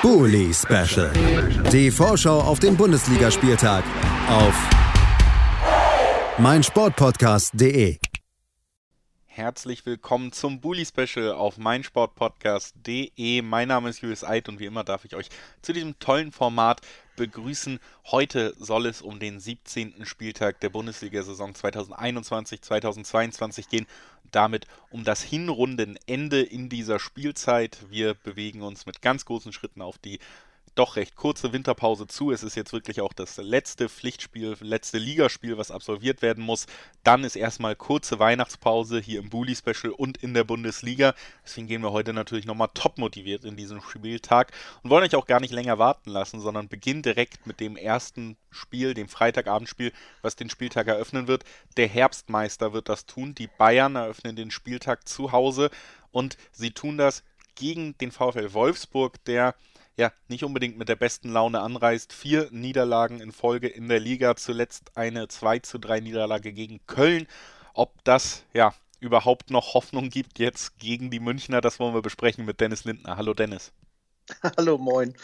Bully Special. Die Vorschau auf den Bundesligaspieltag auf meinsportpodcast.de. Herzlich willkommen zum Bully Special auf meinsportpodcast.de. Mein Name ist Julius Eid und wie immer darf ich euch zu diesem tollen Format begrüßen. Heute soll es um den 17. Spieltag der Bundesliga-Saison 2021-2022 gehen. Damit um das Hinrundenende in dieser Spielzeit. Wir bewegen uns mit ganz großen Schritten auf die doch recht kurze Winterpause zu. Es ist jetzt wirklich auch das letzte Pflichtspiel, letzte Ligaspiel, was absolviert werden muss. Dann ist erstmal kurze Weihnachtspause hier im Bully Special und in der Bundesliga. Deswegen gehen wir heute natürlich nochmal top motiviert in diesen Spieltag und wollen euch auch gar nicht länger warten lassen, sondern beginnen direkt mit dem ersten Spiel, dem Freitagabendspiel, was den Spieltag eröffnen wird. Der Herbstmeister wird das tun. Die Bayern eröffnen den Spieltag zu Hause und sie tun das gegen den VfL Wolfsburg, der ja, nicht unbedingt mit der besten Laune anreist. Vier Niederlagen in Folge in der Liga, zuletzt eine 2 zu 3 Niederlage gegen Köln. Ob das, ja, überhaupt noch Hoffnung gibt jetzt gegen die Münchner, das wollen wir besprechen mit Dennis Lindner. Hallo Dennis. Hallo, moin.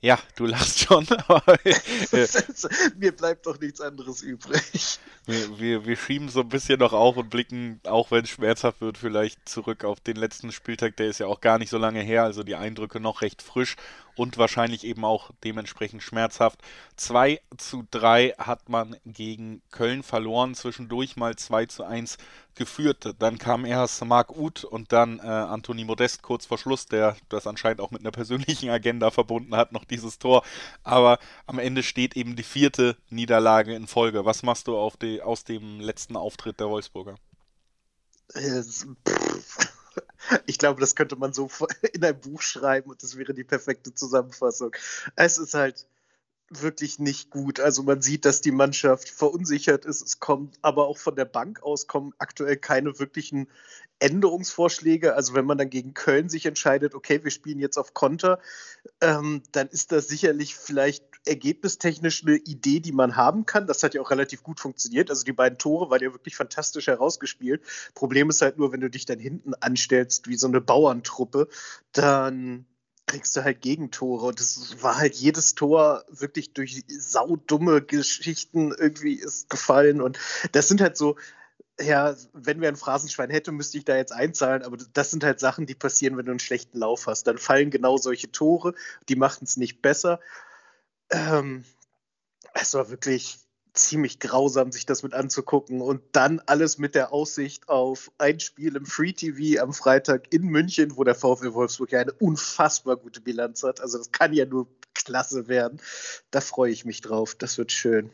Ja, du lachst schon. Mir bleibt doch nichts anderes übrig. Wir, wir, wir schieben so ein bisschen noch auf und blicken, auch wenn es schmerzhaft wird, vielleicht zurück auf den letzten Spieltag. Der ist ja auch gar nicht so lange her, also die Eindrücke noch recht frisch und wahrscheinlich eben auch dementsprechend schmerzhaft. 2 zu 3 hat man gegen Köln verloren, zwischendurch mal 2 zu 1 geführt. Dann kam erst Marc Uth und dann äh, Anthony Modest kurz vor Schluss, der das anscheinend auch mit einer persönlichen Agenda verbunden hat, noch dieses Tor. Aber am Ende steht eben die vierte Niederlage in Folge. Was machst du die, aus dem letzten Auftritt der Wolfsburger? Pff ich glaube, das könnte man so in ein Buch schreiben und das wäre die perfekte Zusammenfassung. Es ist halt wirklich nicht gut. Also man sieht, dass die Mannschaft verunsichert ist. Es kommt aber auch von der Bank aus kommen aktuell keine wirklichen Änderungsvorschläge. Also wenn man dann gegen Köln sich entscheidet, okay, wir spielen jetzt auf Konter, ähm, dann ist das sicherlich vielleicht ergebnistechnisch eine Idee, die man haben kann. Das hat ja auch relativ gut funktioniert. Also die beiden Tore waren ja wirklich fantastisch herausgespielt. Problem ist halt nur, wenn du dich dann hinten anstellst wie so eine Bauerntruppe, dann kriegst du halt Gegentore. Und es war halt jedes Tor wirklich durch saudumme Geschichten irgendwie ist gefallen. Und das sind halt so, ja, wenn wir ein Phrasenschwein hätten, müsste ich da jetzt einzahlen, aber das sind halt Sachen, die passieren, wenn du einen schlechten Lauf hast. Dann fallen genau solche Tore, die machen es nicht besser. Ähm, es war wirklich ziemlich grausam, sich das mit anzugucken. Und dann alles mit der Aussicht auf ein Spiel im Free TV am Freitag in München, wo der VfL Wolfsburg ja eine unfassbar gute Bilanz hat. Also das kann ja nur klasse werden. Da freue ich mich drauf. Das wird schön.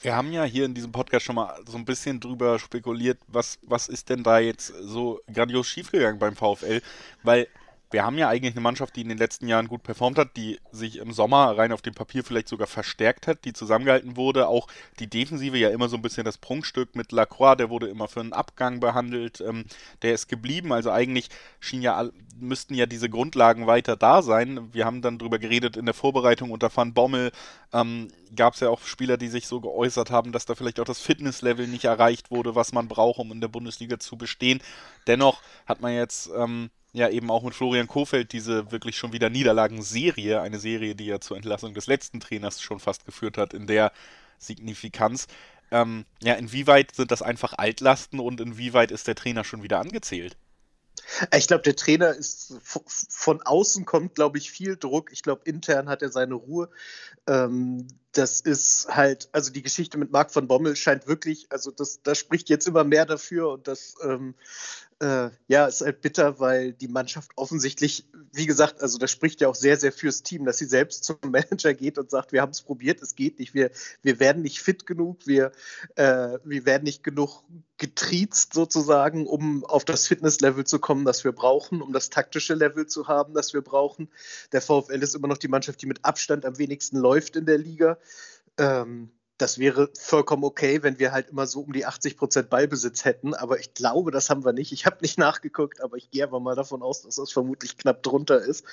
Wir haben ja hier in diesem Podcast schon mal so ein bisschen drüber spekuliert, was, was ist denn da jetzt so grandios schiefgegangen beim VfL, weil wir haben ja eigentlich eine Mannschaft, die in den letzten Jahren gut performt hat, die sich im Sommer rein auf dem Papier vielleicht sogar verstärkt hat, die zusammengehalten wurde. Auch die Defensive ja immer so ein bisschen das Prunkstück mit Lacroix, der wurde immer für einen Abgang behandelt, ähm, der ist geblieben. Also eigentlich schien ja, müssten ja diese Grundlagen weiter da sein. Wir haben dann darüber geredet in der Vorbereitung unter Van Bommel. Ähm, Gab es ja auch Spieler, die sich so geäußert haben, dass da vielleicht auch das Fitnesslevel nicht erreicht wurde, was man braucht, um in der Bundesliga zu bestehen. Dennoch hat man jetzt ähm, ja eben auch mit Florian Kofeld diese wirklich schon wieder Niederlagenserie, eine Serie, die ja zur Entlassung des letzten Trainers schon fast geführt hat, in der Signifikanz. Ähm, ja, inwieweit sind das einfach Altlasten und inwieweit ist der Trainer schon wieder angezählt? Ich glaube, der Trainer ist von außen kommt, glaube ich, viel Druck. Ich glaube, intern hat er seine Ruhe. Ähm, das ist halt, also die Geschichte mit Marc von Bommel scheint wirklich, also das, das spricht jetzt immer mehr dafür und das ähm, äh, ja, ist halt bitter, weil die Mannschaft offensichtlich, wie gesagt, also das spricht ja auch sehr, sehr fürs Team, dass sie selbst zum Manager geht und sagt, wir haben es probiert, es geht nicht, wir, wir werden nicht fit genug, wir, äh, wir werden nicht genug getriezt sozusagen, um auf das Fitnesslevel zu kommen, das wir brauchen, um das taktische Level zu haben, das wir brauchen. Der VfL ist immer noch die Mannschaft, die mit Abstand am wenigsten läuft in der Liga. Ähm, das wäre vollkommen okay, wenn wir halt immer so um die 80 Prozent Ballbesitz hätten. Aber ich glaube, das haben wir nicht. Ich habe nicht nachgeguckt, aber ich gehe aber mal davon aus, dass das vermutlich knapp drunter ist.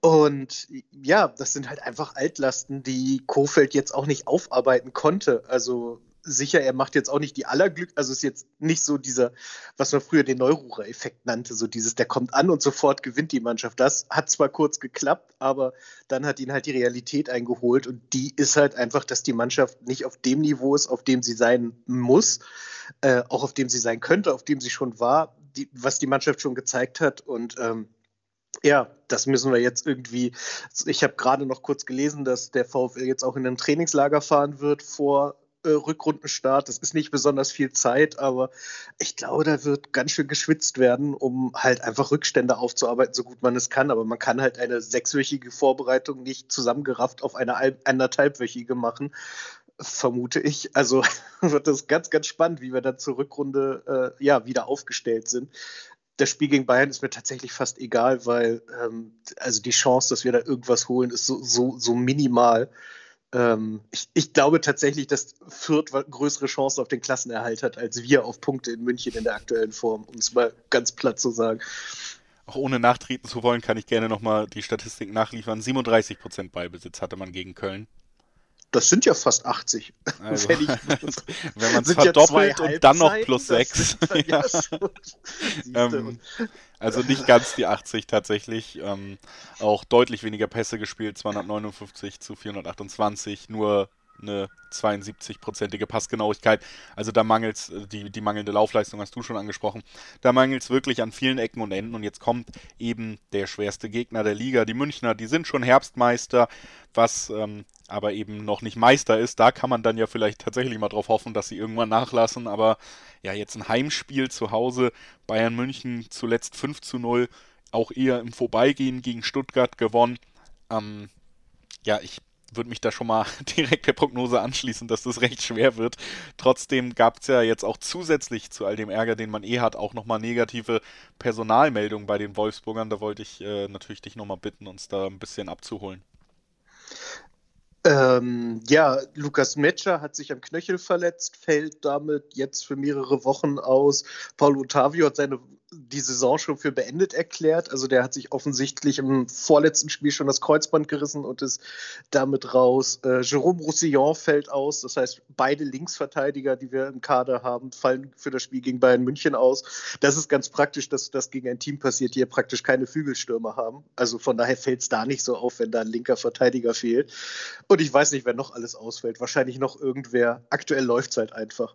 Und ja, das sind halt einfach Altlasten, die Kofeld jetzt auch nicht aufarbeiten konnte. Also sicher, er macht jetzt auch nicht die allerglück, also ist jetzt nicht so dieser, was man früher den Neururer-Effekt nannte, so dieses, der kommt an und sofort gewinnt die Mannschaft. Das hat zwar kurz geklappt, aber dann hat ihn halt die Realität eingeholt und die ist halt einfach, dass die Mannschaft nicht auf dem Niveau ist, auf dem sie sein muss, äh, auch auf dem sie sein könnte, auf dem sie schon war, die, was die Mannschaft schon gezeigt hat und ähm, ja, das müssen wir jetzt irgendwie. Ich habe gerade noch kurz gelesen, dass der VfL jetzt auch in ein Trainingslager fahren wird vor äh, Rückrundenstart. Das ist nicht besonders viel Zeit, aber ich glaube, da wird ganz schön geschwitzt werden, um halt einfach Rückstände aufzuarbeiten, so gut man es kann. Aber man kann halt eine sechswöchige Vorbereitung nicht zusammengerafft auf eine anderthalbwöchige machen vermute ich. Also wird das ganz, ganz spannend, wie wir dann zur Rückrunde äh, ja, wieder aufgestellt sind das Spiel gegen Bayern ist mir tatsächlich fast egal, weil ähm, also die Chance, dass wir da irgendwas holen, ist so, so, so minimal. Ähm, ich, ich, glaube tatsächlich, dass Fürth größere Chancen auf den Klassenerhalt hat, als wir auf Punkte in München in der aktuellen Form, um es mal ganz platt zu sagen. Auch ohne nachtreten zu wollen, kann ich gerne nochmal die Statistik nachliefern. 37% Ballbesitz hatte man gegen Köln. Das sind ja fast 80. Also, wenn, wenn man es verdoppelt ja und dann noch plus 6. ja. ähm, also nicht ganz die 80 tatsächlich. Ähm, auch deutlich weniger Pässe gespielt, 259 zu 428. Nur eine 72-prozentige Passgenauigkeit. Also da mangelt äh, die, die mangelnde Laufleistung hast du schon angesprochen. Da mangelt es wirklich an vielen Ecken und Enden. Und jetzt kommt eben der schwerste Gegner der Liga. Die Münchner, die sind schon Herbstmeister, was ähm, aber eben noch nicht Meister ist. Da kann man dann ja vielleicht tatsächlich mal drauf hoffen, dass sie irgendwann nachlassen. Aber ja, jetzt ein Heimspiel zu Hause. Bayern München zuletzt 5 zu 0. Auch eher im Vorbeigehen gegen Stuttgart gewonnen. Ähm, ja, ich würde mich da schon mal direkt der Prognose anschließen, dass das recht schwer wird. Trotzdem gab es ja jetzt auch zusätzlich zu all dem Ärger, den man eh hat, auch nochmal negative Personalmeldungen bei den Wolfsburgern. Da wollte ich äh, natürlich dich nochmal bitten, uns da ein bisschen abzuholen. Ähm, ja, Lukas Metscher hat sich am Knöchel verletzt, fällt damit jetzt für mehrere Wochen aus. Paul Ottavio hat seine die Saison schon für beendet erklärt. Also der hat sich offensichtlich im vorletzten Spiel schon das Kreuzband gerissen und ist damit raus. Äh, Jerome Roussillon fällt aus. Das heißt, beide Linksverteidiger, die wir im Kader haben, fallen für das Spiel gegen Bayern München aus. Das ist ganz praktisch, dass das gegen ein Team passiert, die ja praktisch keine Flügelstürmer haben. Also von daher fällt es da nicht so auf, wenn da ein linker Verteidiger fehlt. Und ich weiß nicht, wer noch alles ausfällt. Wahrscheinlich noch irgendwer. Aktuell läuft es halt einfach.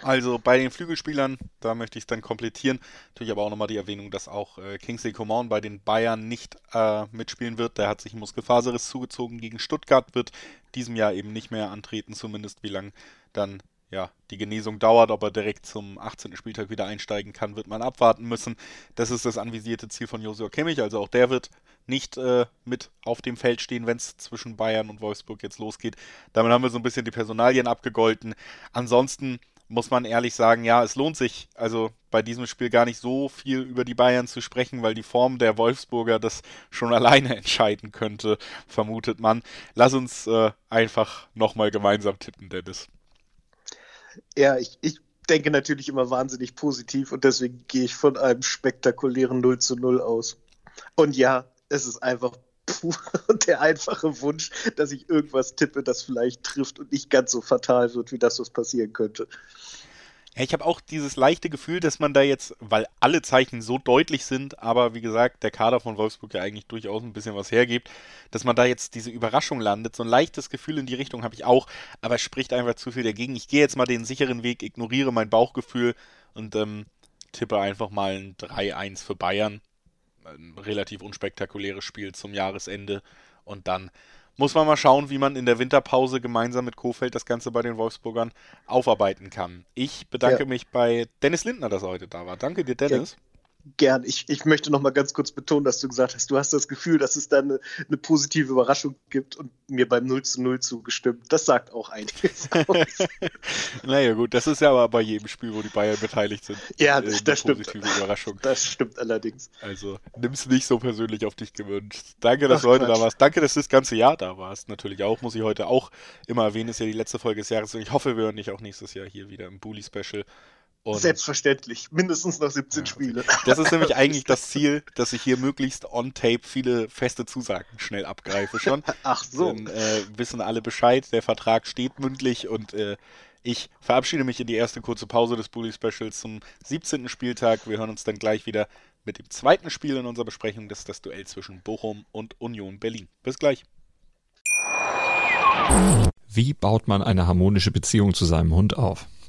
Also bei den Flügelspielern, da möchte ich es dann komplettieren. Natürlich aber auch nochmal die Erwähnung, dass auch äh, Kingsley Coman bei den Bayern nicht äh, mitspielen wird. Der hat sich Muskelfaserriss zugezogen gegen Stuttgart, wird diesem Jahr eben nicht mehr antreten, zumindest wie lange dann ja, die Genesung dauert, ob er direkt zum 18. Spieltag wieder einsteigen kann, wird man abwarten müssen. Das ist das anvisierte Ziel von Josua Kimmich, also auch der wird nicht äh, mit auf dem Feld stehen, wenn es zwischen Bayern und Wolfsburg jetzt losgeht. Damit haben wir so ein bisschen die Personalien abgegolten. Ansonsten muss man ehrlich sagen, ja, es lohnt sich also bei diesem Spiel gar nicht so viel über die Bayern zu sprechen, weil die Form der Wolfsburger das schon alleine entscheiden könnte, vermutet man. Lass uns äh, einfach nochmal gemeinsam tippen, Dennis. Ja, ich, ich denke natürlich immer wahnsinnig positiv und deswegen gehe ich von einem spektakulären 0 zu 0 aus. Und ja, es ist einfach und der einfache Wunsch, dass ich irgendwas tippe, das vielleicht trifft und nicht ganz so fatal wird, wie das, was passieren könnte. Ja, ich habe auch dieses leichte Gefühl, dass man da jetzt, weil alle Zeichen so deutlich sind, aber wie gesagt, der Kader von Wolfsburg ja eigentlich durchaus ein bisschen was hergibt, dass man da jetzt diese Überraschung landet. So ein leichtes Gefühl in die Richtung habe ich auch, aber es spricht einfach zu viel dagegen. Ich gehe jetzt mal den sicheren Weg, ignoriere mein Bauchgefühl und ähm, tippe einfach mal ein 3-1 für Bayern ein relativ unspektakuläres Spiel zum Jahresende. Und dann muss man mal schauen, wie man in der Winterpause gemeinsam mit Kofeld das Ganze bei den Wolfsburgern aufarbeiten kann. Ich bedanke ja. mich bei Dennis Lindner, dass er heute da war. Danke dir, Dennis. Ja gern. Ich, ich möchte noch mal ganz kurz betonen, dass du gesagt hast, du hast das Gefühl, dass es da eine, eine positive Überraschung gibt und mir beim 0 zu 0 zugestimmt. Das sagt auch einiges aus. naja gut, das ist ja aber bei jedem Spiel, wo die Bayern beteiligt sind. Ja, das, äh, das stimmt. Überraschung. Das stimmt allerdings. Also nimm es nicht so persönlich auf dich gewünscht. Danke, dass Ach, du heute Quatsch. da warst. Danke, dass du das ganze Jahr da warst. Natürlich auch, muss ich heute auch immer erwähnen, ist ja die letzte Folge des Jahres und ich hoffe, wir hören dich auch nächstes Jahr hier wieder im Bully-Special Und Selbstverständlich, mindestens noch 17 ja, Spiele. Das ist nämlich eigentlich das Ziel, dass ich hier möglichst on tape viele feste Zusagen schnell abgreife schon. Ach so. Dann äh, wissen alle Bescheid, der Vertrag steht mündlich und äh, ich verabschiede mich in die erste kurze Pause des Bully Specials zum 17. Spieltag. Wir hören uns dann gleich wieder mit dem zweiten Spiel in unserer Besprechung. Das ist das Duell zwischen Bochum und Union Berlin. Bis gleich. Wie baut man eine harmonische Beziehung zu seinem Hund auf?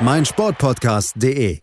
meinsportpodcast.de